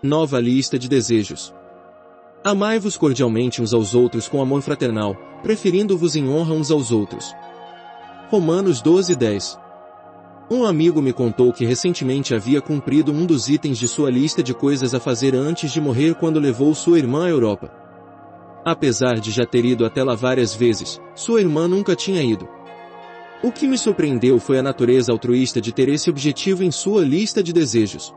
Nova lista de desejos. Amai-vos cordialmente uns aos outros com amor fraternal, preferindo-vos em honra uns aos outros. Romanos 12, 10. Um amigo me contou que recentemente havia cumprido um dos itens de sua lista de coisas a fazer antes de morrer quando levou sua irmã à Europa. Apesar de já ter ido até lá várias vezes, sua irmã nunca tinha ido. O que me surpreendeu foi a natureza altruísta de ter esse objetivo em sua lista de desejos.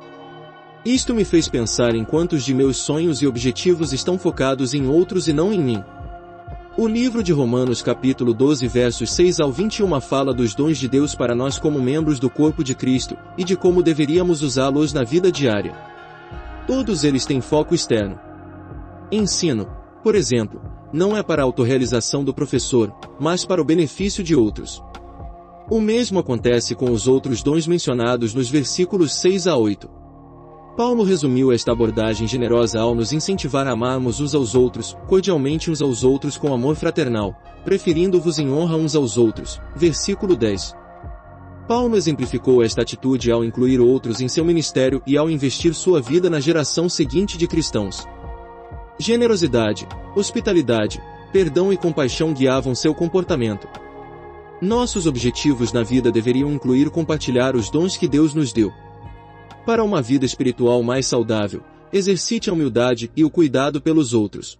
Isto me fez pensar em quantos de meus sonhos e objetivos estão focados em outros e não em mim. O livro de Romanos capítulo 12 versos 6 ao 21 fala dos dons de Deus para nós como membros do corpo de Cristo, e de como deveríamos usá-los na vida diária. Todos eles têm foco externo. Ensino, por exemplo, não é para a autorrealização do professor, mas para o benefício de outros. O mesmo acontece com os outros dons mencionados nos versículos 6 a 8. Paulo resumiu esta abordagem generosa ao nos incentivar a amarmos uns aos outros, cordialmente uns aos outros com amor fraternal, preferindo-vos em honra uns aos outros. Versículo 10. Paulo exemplificou esta atitude ao incluir outros em seu ministério e ao investir sua vida na geração seguinte de cristãos. Generosidade, hospitalidade, perdão e compaixão guiavam seu comportamento. Nossos objetivos na vida deveriam incluir compartilhar os dons que Deus nos deu. Para uma vida espiritual mais saudável, exercite a humildade e o cuidado pelos outros.